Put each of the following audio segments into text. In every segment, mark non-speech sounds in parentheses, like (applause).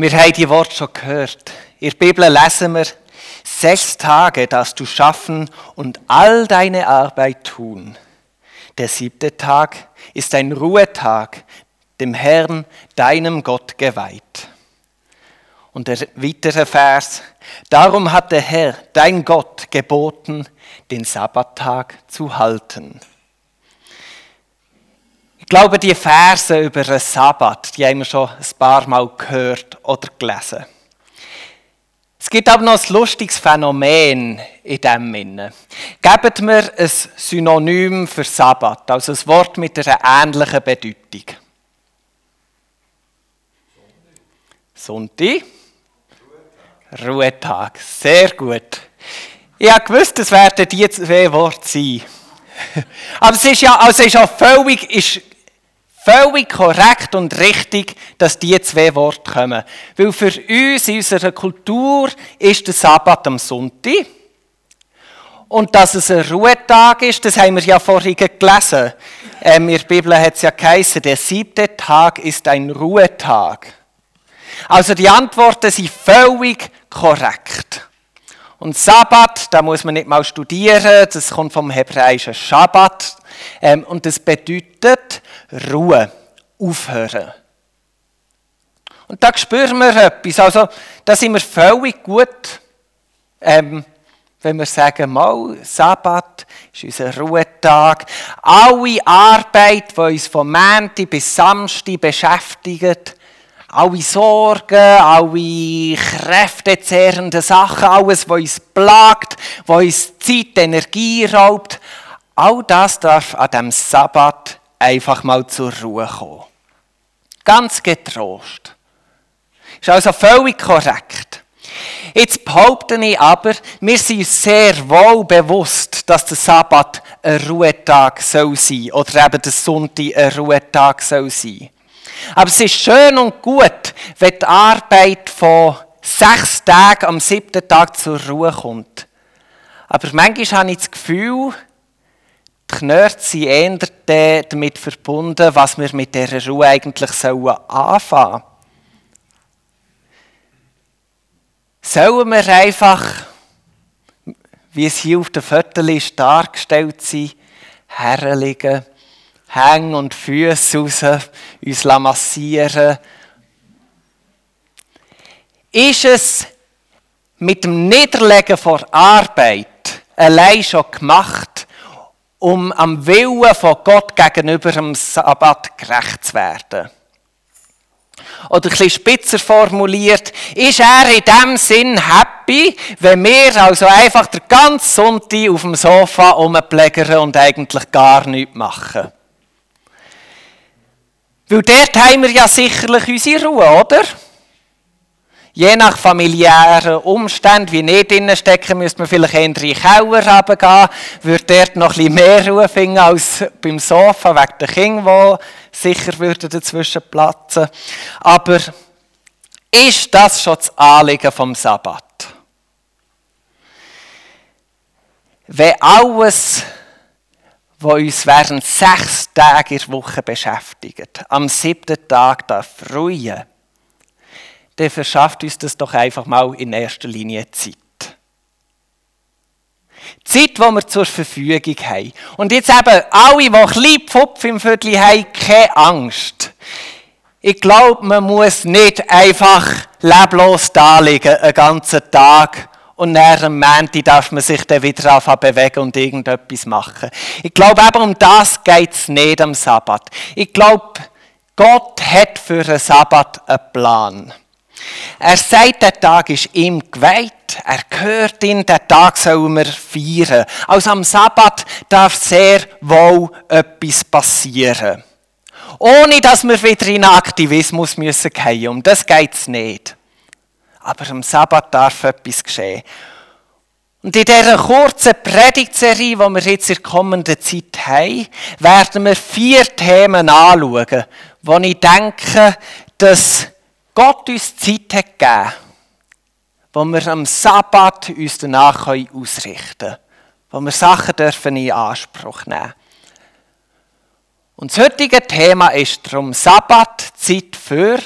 Wir haben die Worte schon gehört. In der Bibel lesen wir, sechs Tage darfst du schaffen und all deine Arbeit tun. Der siebte Tag ist ein Ruhetag, dem Herrn, deinem Gott geweiht. Und der weitere Vers, darum hat der Herr, dein Gott, geboten, den Sabbattag zu halten. Ich glaube, die Verse über den Sabbat, die haben wir schon ein paar Mal gehört oder gelesen. Es gibt aber noch ein lustiges Phänomen in diesem Sinne. Gebt mir ein Synonym für Sabbat, also ein Wort mit einer ähnlichen Bedeutung. Sonntag. Ruhetag. Sehr gut. Ich gewusst, es werden die zwei Worte sein. (laughs) Aber es ist ja, also ist auch völlig, ist völlig korrekt und richtig, dass diese zwei Worte kommen. Weil für uns in unserer Kultur ist der Sabbat am Sonntag. Und dass es ein Ruhetag ist, das haben wir ja vorhin gelesen. Ähm, in der Bibel hat es ja geheißen, der siebte Tag ist ein Ruhetag. Also die Antworten sind völlig korrekt. Und Sabbat, da muss man nicht mal studieren, das kommt vom hebräischen Schabbat. Ähm, und das bedeutet Ruhe, aufhören. Und da spüren wir etwas. Also, da sind wir völlig gut, ähm, wenn wir sagen, mal, Sabbat ist unser Ruhetag. Alle Arbeit, die uns von Montag bis Samstag beschäftigt, alle Sorgen, alle kräftezehrenden Sachen, alles, was uns plagt, was uns Zeit, Energie raubt, all das darf an dem Sabbat einfach mal zur Ruhe kommen. Ganz getrost. Ist also völlig korrekt. Jetzt behaupte ich aber, wir sind uns sehr wohl bewusst, dass der Sabbat ein Ruhetag soll sein oder eben der Sonntag ein Ruhetag soll sein. Aber es ist schön und gut, wenn die Arbeit von sechs Tagen am siebten Tag zur Ruhe kommt. Aber manchmal habe ich das Gefühl, die Knörte sind eher damit verbunden, was wir mit dieser Ruhe eigentlich anfangen sollen. Sollen wir einfach, wie es hier auf der Viertel ist, dargestellt sein, herliegen, Hänge und Füße raus, uns massieren. Ist es mit dem Niederlegen vor Arbeit allein schon gemacht, um am Willen von Gott gegenüber dem Sabbat gerecht zu werden? Oder ein bisschen spitzer formuliert, ist er in dem Sinn happy, wenn wir also einfach den ganzen Sonntag auf dem Sofa rumplägern und eigentlich gar nichts machen? Weil dort haben wir ja sicherlich unsere Ruhe, oder? Je nach familiären Umständen, wie nicht drinnen stecken, müsste man vielleicht eher in den Keller runtergehen, würde dort noch ein bisschen mehr Ruhe finden als beim Sofa, wegen der Kinder, die sicher würden dazwischen platzen. Aber ist das schon das Anliegen vom Sabbat? Wenn alles wo uns während sechs Tage in der Woche beschäftigt, am siebten Tag darf ruhen, dann verschafft uns das doch einfach mal in erster Linie Zeit. Zeit, die wir zur Verfügung haben. Und jetzt eben alle, die ein bisschen Pfupf im Viertel haben, keine Angst. Ich glaube, man muss nicht einfach leblos da liegen, einen ganzen Tag und nach am Montag darf man sich dann wieder anfangen bewegen und irgendetwas machen. Ich glaube, aber um das geht es nicht am Sabbat. Ich glaube, Gott hat für einen Sabbat einen Plan. Er sagt, der Tag ist ihm geweiht. Er gehört ihm, der Tag sollen wir feiern. Also am Sabbat darf sehr wohl etwas passieren. Ohne dass wir wieder in Aktivismus müssen gehen. Um das geht es nicht aber am Sabbat darf etwas geschehen. Und in dieser kurzen Predigtserie, die wir jetzt in der kommenden Zeit haben, werden wir vier Themen anschauen, wo ich denke, dass Gott uns Zeit hat gegeben, wo wir am Sabbat uns danach ausrichten können, wo wir Sachen dürfen in Anspruch nehmen Und das heutige Thema ist darum Sabbat, Zeit für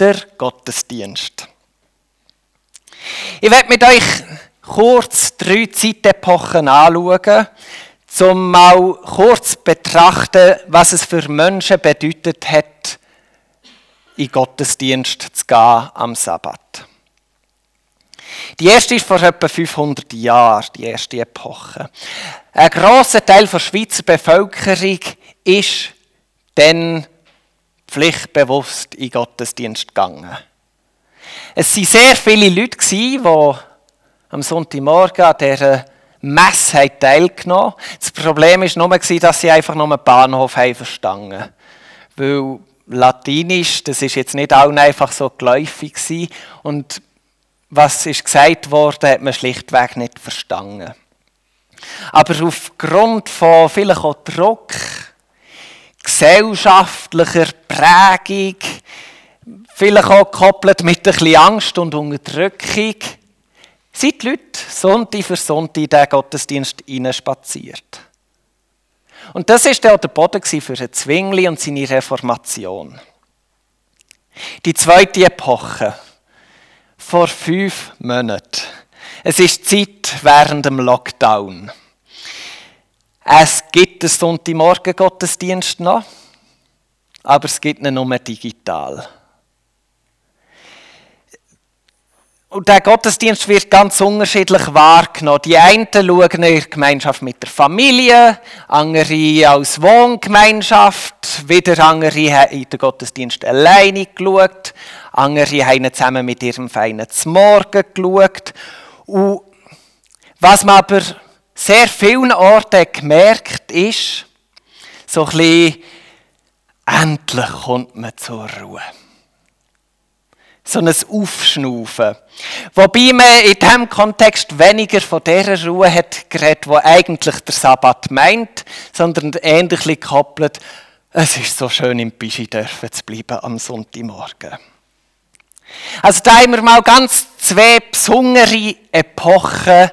der Gottesdienst. Ich werde mit euch kurz drei Zeitepochen anschauen, um mal kurz zu betrachten, was es für Menschen bedeutet hat, in Gottesdienst zu gehen am Sabbat. Die erste ist vor etwa 500 Jahren, die erste Epoche. Ein grosser Teil der Schweizer Bevölkerung ist dann pflichtbewusst in Gottesdienst gegangen. Es waren sehr viele Leute, die am Sonntagmorgen an dieser Messe teilgenommen haben. Das Problem war nur, dass sie einfach nur den Bahnhof verstanden haben. Weil Latinisch, das ist jetzt nicht allen einfach so geläufig. Und was ist gesagt wurde, hat man schlichtweg nicht verstanden. Aber aufgrund von vielleicht auch Druck, gesellschaftlicher Prägung, vielleicht auch gekoppelt mit ein Angst und Unterdrückung, sind die Leute Sonntag für Sonntag in diesen Gottesdienst spaziert. Und das war der Boden für den Zwingli und seine Reformation. Die zweite Epoche, vor fünf Monaten. Es ist Zeit während dem Lockdown. Es gibt einen Sonntagmorgen-Gottesdienst noch, aber es gibt ihn nur digital. Und der Gottesdienst wird ganz unterschiedlich wahrgenommen. Die einen schauen in der Gemeinschaft mit der Familie, andere als Wohngemeinschaft, wieder andere haben in den Gottesdienst alleine geschaut, andere haben zusammen mit ihrem Feinen zum Morgen geschaut. Und was man aber sehr vielen Orten gemerkt ist, so ein bisschen, endlich kommt man zur Ruhe so ein Aufschnaufen. Wobei man in diesem Kontext weniger von dieser Ruhe hat geredet, die eigentlich der Sabbat meint, sondern ähnlich gekoppelt, es ist so schön im Bischi dürfen zu bleiben am Sonntagmorgen. Also da haben wir mal ganz zwei besondere Epochen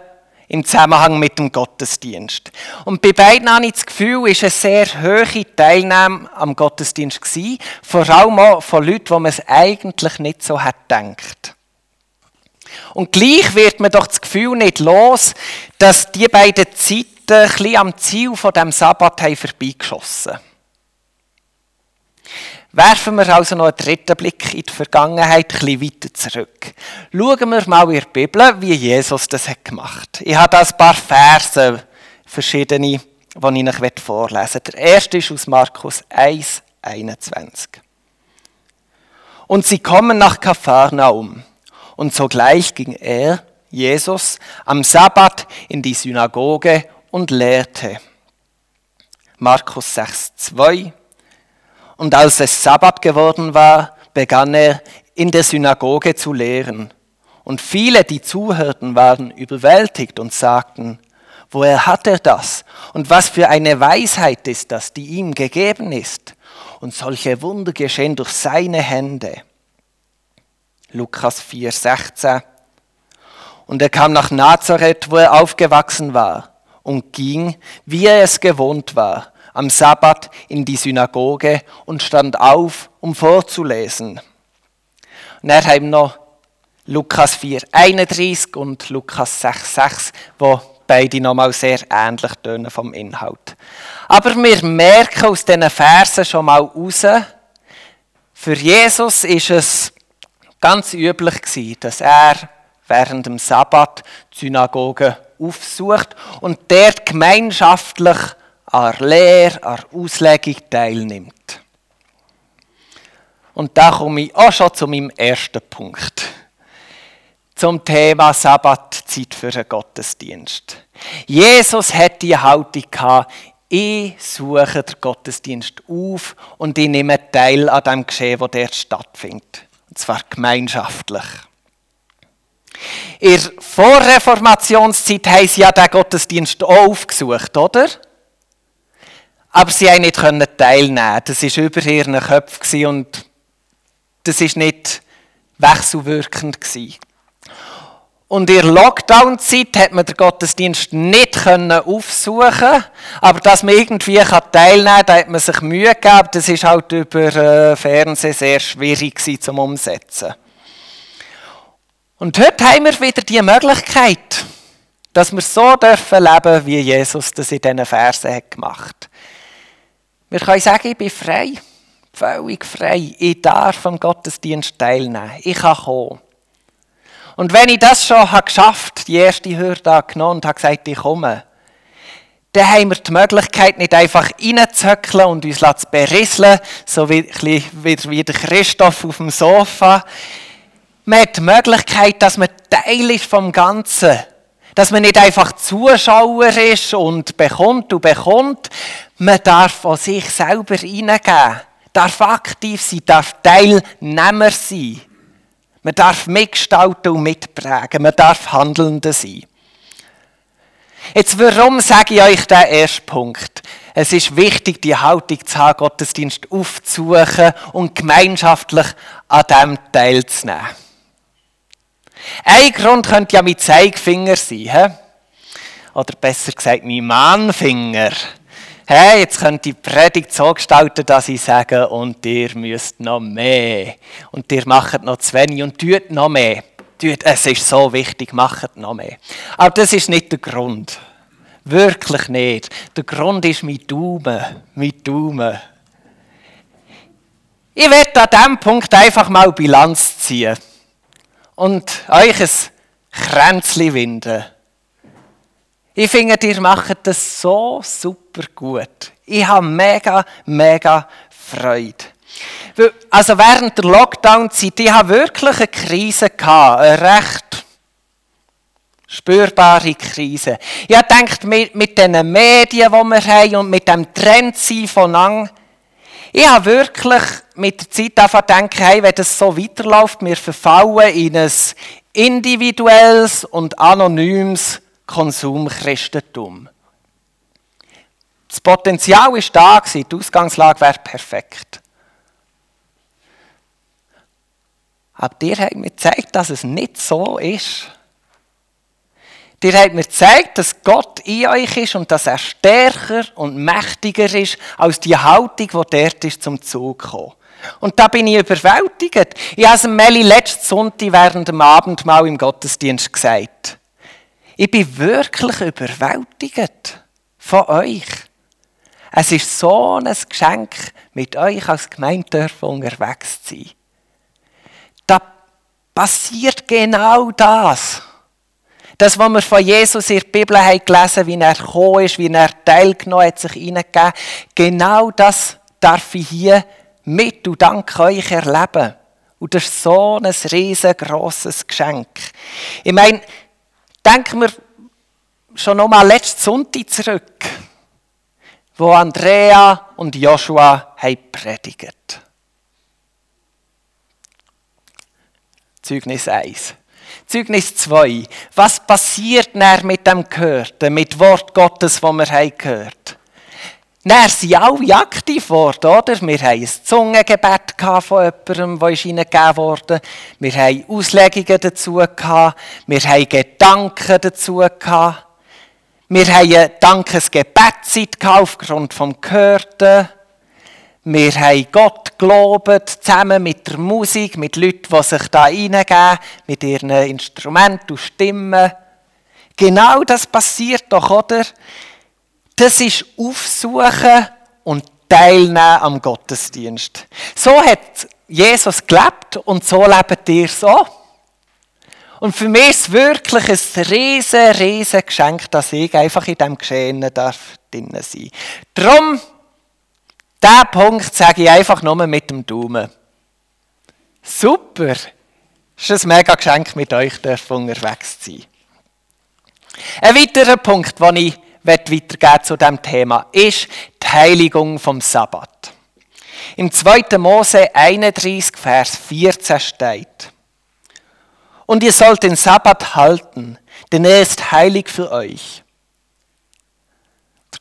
im Zusammenhang mit dem Gottesdienst. Und bei beiden habe ich das Gefühl, ist eine sehr hohe Teilnahme am Gottesdienst gewesen, vor allem auch von Leuten, wo man es eigentlich nicht so hat gedacht. Und gleich wird man doch das Gefühl nicht los, dass die beiden Zeiten ein bisschen am Ziel von dem Sabbat vorbeigeschossen haben. Werfen wir also noch einen dritten Blick in die Vergangenheit, bisschen weiter zurück. Schauen wir mal in der Bibel, wie Jesus das hat gemacht. Ich habe da ein paar Verse, verschiedene, die ich euch vorlesen möchte. Der erste ist aus Markus 1, 21. Und sie kommen nach Kapharnaum. Und sogleich ging er, Jesus, am Sabbat in die Synagoge und lehrte. Markus 6, 2. Und als es Sabbat geworden war, begann er in der Synagoge zu lehren. Und viele, die zuhörten, waren überwältigt und sagten, woher hat er das? Und was für eine Weisheit ist das, die ihm gegeben ist? Und solche Wunder geschehen durch seine Hände. Lukas 4, 16. Und er kam nach Nazareth, wo er aufgewachsen war, und ging, wie er es gewohnt war, am Sabbat in die Synagoge und stand auf, um vorzulesen. Und er haben noch Lukas 4, 31 und Lukas 6, 6, wo beide nochmal sehr ähnlich tönen vom Inhalt. Aber wir merken aus diesen Versen schon mal raus, für Jesus ist es ganz üblich gewesen, dass er während dem Sabbat die Synagoge aufsucht und dort gemeinschaftlich an der Lehre, an der Auslegung teilnimmt. Und da komme ich auch schon zu meinem ersten Punkt. Zum Thema Sabbatzeit für den Gottesdienst. Jesus hat die Haltung gehabt, ich suche den Gottesdienst auf und ich nehme teil an dem Geschehen, das dort stattfindet. Und zwar gemeinschaftlich. In der Vorreformationszeit haben sie ja den Gottesdienst auch aufgesucht, oder? Aber sie haben nicht teilnehmen Das war über ihren Köpfen und das war nicht wechselwirkend. Und in der Lockdown-Zeit hat man den Gottesdienst nicht aufsuchen aber dass man irgendwie teilnehmen kann, da hat man sich Mühe gegeben. Das ist halt über äh, Fernsehen sehr schwierig zum Umsetzen. Und heute haben wir wieder die Möglichkeit, dass wir so dürfen leben, wie Jesus das in diesen Versen hat gemacht. Wir können sagen, ich bin frei, völlig frei. Ich darf am Gottesdienst teilnehmen. Ich kann kommen. Und wenn ich das schon habe geschafft, die erste Hürde genommen und habe gesagt, ich komme, dann haben wir die Möglichkeit, nicht einfach reinzöckeln und uns zu berisseln, so wie, wie der Christoph auf dem Sofa. Man hat die Möglichkeit, dass man Teil ist vom Ganzen. Dass man nicht einfach Zuschauer ist und bekommt und bekommt. Man darf von sich selber reingeben. Darf aktiv sein, darf Teilnehmer sein. Man darf mitgestalten und mitprägen. Man darf Handelnde sein. Jetzt, warum sage ich euch den ersten Punkt? Es ist wichtig, die Haltung zu haben, Gottesdienst aufzusuchen und gemeinschaftlich an dem teilzunehmen. Ein Grund könnte ja mein Zeigefinger sein. He? Oder besser gesagt, mein Mannfinger. Hey, jetzt könnt ihr die Predigt so gestalten, dass ich sage, und ihr müsst noch mehr. Und ihr macht noch zu wenig und tut noch mehr. Tut, es ist so wichtig, macht noch mehr. Aber das ist nicht der Grund. Wirklich nicht. Der Grund ist mein Daumen. Mein Daumen. Ich werde an diesem Punkt einfach mal Bilanz ziehen und euch ein Kränzchen winden. Ich finde, ihr macht das so super gut. Ich habe mega, mega Freude. Also während der Lockdown-Zeit, ich habe wirklich eine Krise eine recht spürbare Krise. Ich habe mit, mit den Medien, die wir haben und mit dem Trend von lang, ich habe wirklich mit der Zeit einfach gedacht, hey, wenn das so weiterläuft, wir verfallen in ein individuelles und anonymes Konsumchristentum. Das Potenzial ist da, die Ausgangslage wäre perfekt. Aber dir hat mir gezeigt, dass es nicht so ist. Dir hat mir gezeigt, dass Gott in euch ist und dass er stärker und mächtiger ist als die Haltung, die dort ist zum Zug gekommen. Und da bin ich überwältigt. Ich habe es Meli letzten Sonntag während dem Abendmahl im Gottesdienst gesagt. Ich bin wirklich überwältigt von euch. Es ist so ein Geschenk, mit euch als Gemeindörfer unterwegs zu sein. Da passiert genau das. Das, was wir von Jesus in der Bibel haben gelesen wie er gekommen ist, wie er teilgenommen hat, sich hineingegeben, genau das darf ich hier mit und dank euch erleben. Und das ist so ein riesengroßes Geschenk. Ich meine, denken wir schon nochmal letzten Sonntag zurück, wo Andrea und Joshua haben predigt. Zeugnis 1. Zeugnis 2. Was passiert näher mit dem Gehörten, mit Wort Gottes, das wir haben gehört? Dann sind alle aktiv geworden, oder? Wir haben ein Zungengebet von jemandem, das ihnen gegeben wurde. Wir haben Auslegungen dazu gehabt. Wir haben Gedanken dazu gehabt. Wir haben eine Dankesgebetszeit aufgrund vom Gehörten. Wir haben Gott gelobt, zusammen mit der Musik, mit Leuten, die sich da reingeben, mit ihren Instrumenten und Stimmen. Genau das passiert doch, oder? Das ist Aufsuchen und Teilnehmen am Gottesdienst. So hat Jesus gelebt und so lebt ihr so. Und für mich ist es wirklich ein riesen, riesen Geschenk, dass ich einfach in diesem Geschehen darf drin sein. Darum, diesen Punkt sage ich einfach nur mit dem Daumen. Super! Es ist ein mega Geschenk, mit euch unterwegs zu sein. Ein weiterer Punkt, den ich weitergeben zu diesem Thema, ist die Heiligung vom Sabbat. Im 2. Mose 31, Vers 14 steht, und ihr sollt den Sabbat halten, denn er ist heilig für euch.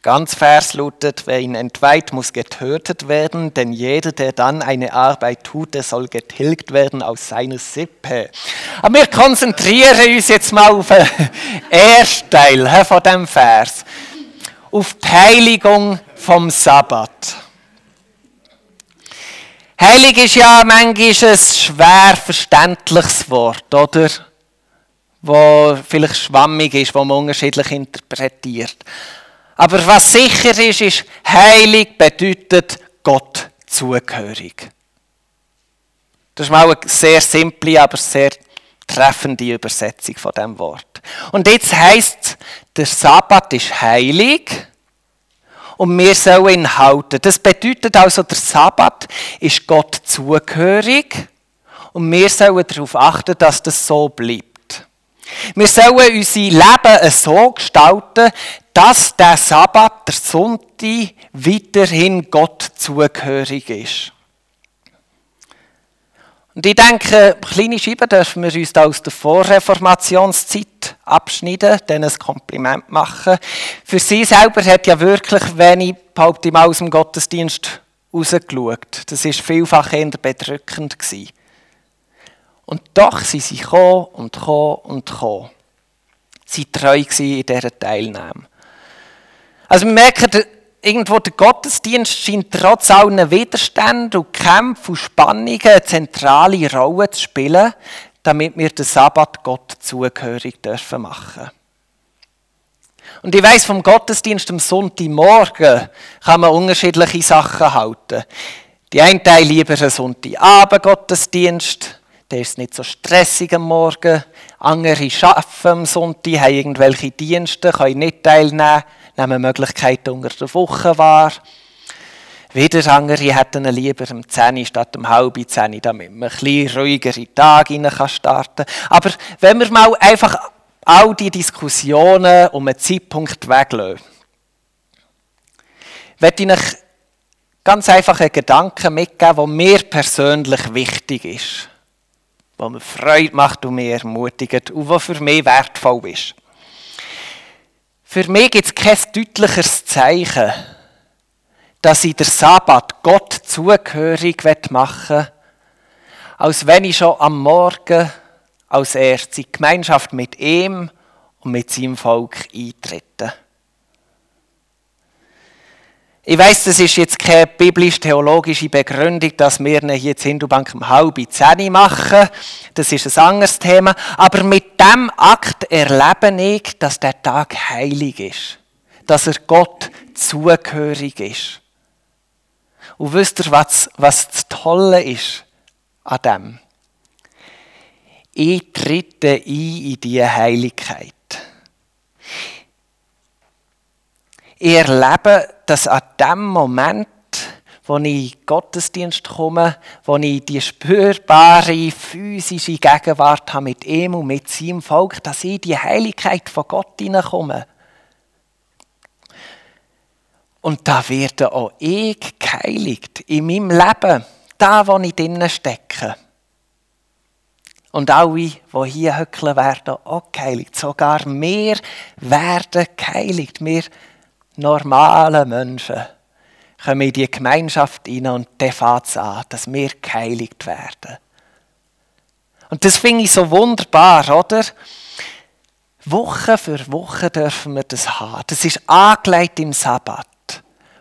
Der Ganzvers lautet, wer ihn entweiht, muss getötet werden, denn jeder, der dann eine Arbeit tut, der soll getilgt werden aus seiner Sippe. Aber wir konzentrieren uns jetzt mal auf den (laughs) ersten Teil von dem Vers. Auf die Heiligung vom Sabbat. Heilig ist ja manchmal ein schwer verständliches Wort, oder? Wo vielleicht schwammig ist, wo man unterschiedlich interpretiert. Aber was sicher ist, ist, heilig bedeutet Gott zugehörig. Das ist mal eine sehr simple, aber sehr treffende Übersetzung von dem Wort. Und jetzt heißt der Sabbat ist heilig und wir sollen ihn halten. Das bedeutet also, der Sabbat ist Gott zugehörig und wir sollen darauf achten, dass das so bleibt. Wir sollen unser Leben so gestalten, dass der Sabbat, der Sonntag, weiterhin Gott zugehörig ist. Und ich denke, kleine Scheiben dürfen wir uns aus der Vorreformationszeit abschneiden, denen ein Kompliment machen. Für sie selber hat ja wirklich wenig, behaupte ich mal, aus dem Gottesdienst rausgeschaut. Das war vielfach eher bedrückend. Gewesen. Und doch sind sie gekommen und gekommen und gekommen. Sie treu in dieser Teilnahme. Also wir merken, irgendwo der Gottesdienst scheint trotz allen Widerständen und Kämpfen und Spannungen eine zentrale Rolle zu spielen, damit wir den Sabbat Gott zugehörig dürfen machen. Und ich weiss, vom Gottesdienst am Sonntagmorgen kann man unterschiedliche Sachen halten. Die einen Teil lieber einen Sonntagabend-Gottesdienst, der ist nicht so stressig am Morgen. Andere arbeiten am Sonntag, haben irgendwelche Dienste, können nicht teilnehmen, nehmen Möglichkeiten unter der Woche wahr. Wieder andere hätten lieber am 10 statt am halb 10, damit man ein bisschen ruhigere Tage rein starten kann. Aber wenn wir mal einfach all die Diskussionen um einen Zeitpunkt weglassen, möchte ich euch ganz einfach einen Gedanken mitgeben, der mir persönlich wichtig ist was mir Freude macht und mich ermutigt und was für mich wertvoll ist. Für mich gibt es kein deutlicheres Zeichen, dass ich den Sabbat Gott zugehörig machen will, als wenn ich schon am Morgen als erstes in Gemeinschaft mit ihm und mit seinem Volk eintrete. Ich weiß, das ist jetzt keine biblisch-theologische Begründung, dass wir hier in Hindubank um halb zehn machen. Das ist ein anderes Thema. Aber mit dem Akt erlebe ich, dass der Tag heilig ist. Dass er Gott zugehörig ist. Und wisst ihr, was, was das Tolle ist an dem? Ich trete ein in diese Heiligkeit. Ich erlebe, dass an dem Moment, wo ich in den Gottesdienst komme, wo ich die spürbare physische Gegenwart habe mit ihm und mit seinem Volk, dass ich in die Heiligkeit von Gott hineinkomme. Und da werde auch ich geheiligt in meinem Leben, da wo ich drinnen stecke. Und alle, die hier hückeln, werden auch geheiligt. Sogar wir werden geheiligt. Wir normale Menschen kommen in die Gemeinschaft hinein und dann fängt an, dass wir geheiligt werden. Und das finde ich so wunderbar, oder? Woche für Woche dürfen wir das haben. Das ist angelegt im Sabbat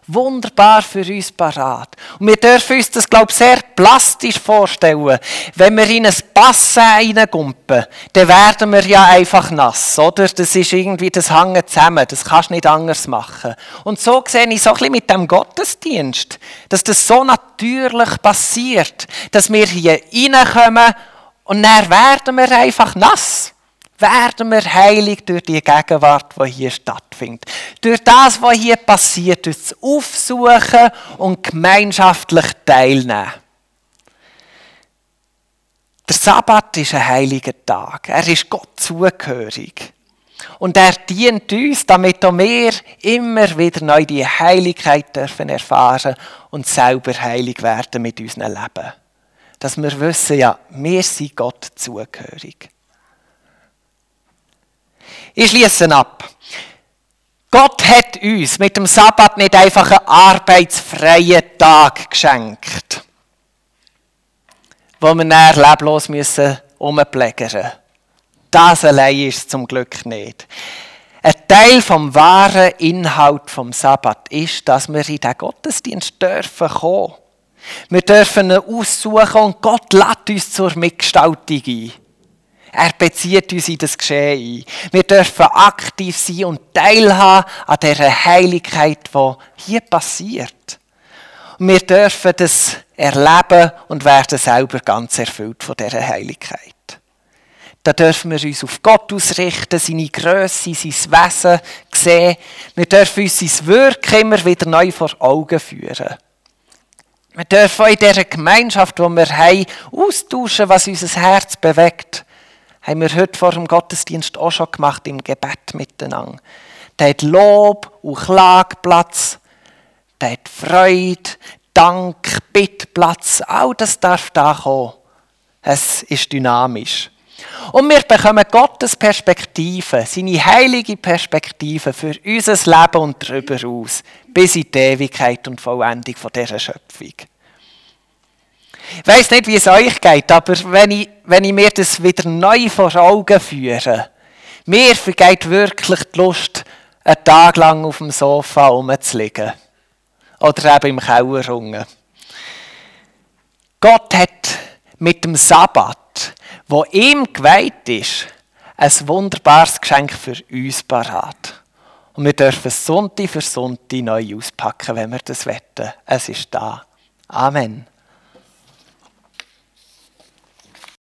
wunderbar für uns parat. Und wir dürfen uns das, glaube ich, sehr plastisch vorstellen. Wenn wir in ein Bassin reingumpen, dann werden wir ja einfach nass, oder? Das ist irgendwie, das hängt zusammen, das kannst du nicht anders machen. Und so sehe ich so ein bisschen mit dem Gottesdienst, dass das so natürlich passiert, dass wir hier reinkommen und dann werden wir einfach nass werden wir heilig durch die Gegenwart, die hier stattfindet. Durch das, was hier passiert, durch das Aufsuchen und gemeinschaftlich Teilnehmen. Der Sabbat ist ein heiliger Tag. Er ist Gott zugehörig. Und er dient uns, damit auch wir immer wieder neu die Heiligkeit dürfen erfahren und selber heilig werden mit unserem Leben. Dass wir wissen, ja, wir sind Gott zugehörig. Ich schließe ab. Gott hat uns mit dem Sabbat nicht einfach einen arbeitsfreien Tag geschenkt, wo wir dann leblos müssen umplägern. Das allein ist zum Glück nicht. Ein Teil vom wahren Inhalt vom Sabbat ist, dass wir in den Gottesdienst dürfen kommen. Wir dürfen ihn aussuchen und Gott lädt uns zur Mitgestaltung ein. Er bezieht uns in das Geschehen ein. Wir dürfen aktiv sein und teilhaben an dieser Heiligkeit, die hier passiert. Und wir dürfen das erleben und werden selber ganz erfüllt von dieser Heiligkeit. Da dürfen wir uns auf Gott ausrichten, seine Größe, sein Wesen sehen. Wir dürfen uns sein Wirken immer wieder neu vor Augen führen. Wir dürfen in dieser Gemeinschaft, die wir haben, austauschen, was unser Herz bewegt. Haben wir heute vor dem Gottesdienst auch schon gemacht, im Gebet miteinander. Da hat Lob und Klagplatz, da hat Freude, Dank, Bittplatz. All das darf da kommen. Es ist dynamisch. Und wir bekommen Gottes Perspektive, seine heilige Perspektive für unser Leben und darüber aus, bis in die Ewigkeit und Vollendung dieser Schöpfung. Ich weiss nicht, wie es euch geht, aber wenn ich, wenn ich mir das wieder neu vor Augen führe, mir vergeht wirklich die Lust, einen Tag lang auf dem Sofa rumzulegen. Oder eben im Keller rum. Gott hat mit dem Sabbat wo ihm geweiht ist, ein wunderbares Geschenk für uns parat. Und wir dürfen Sonntag für Sonntag neu auspacken, wenn wir das wetten. Es ist da. Amen.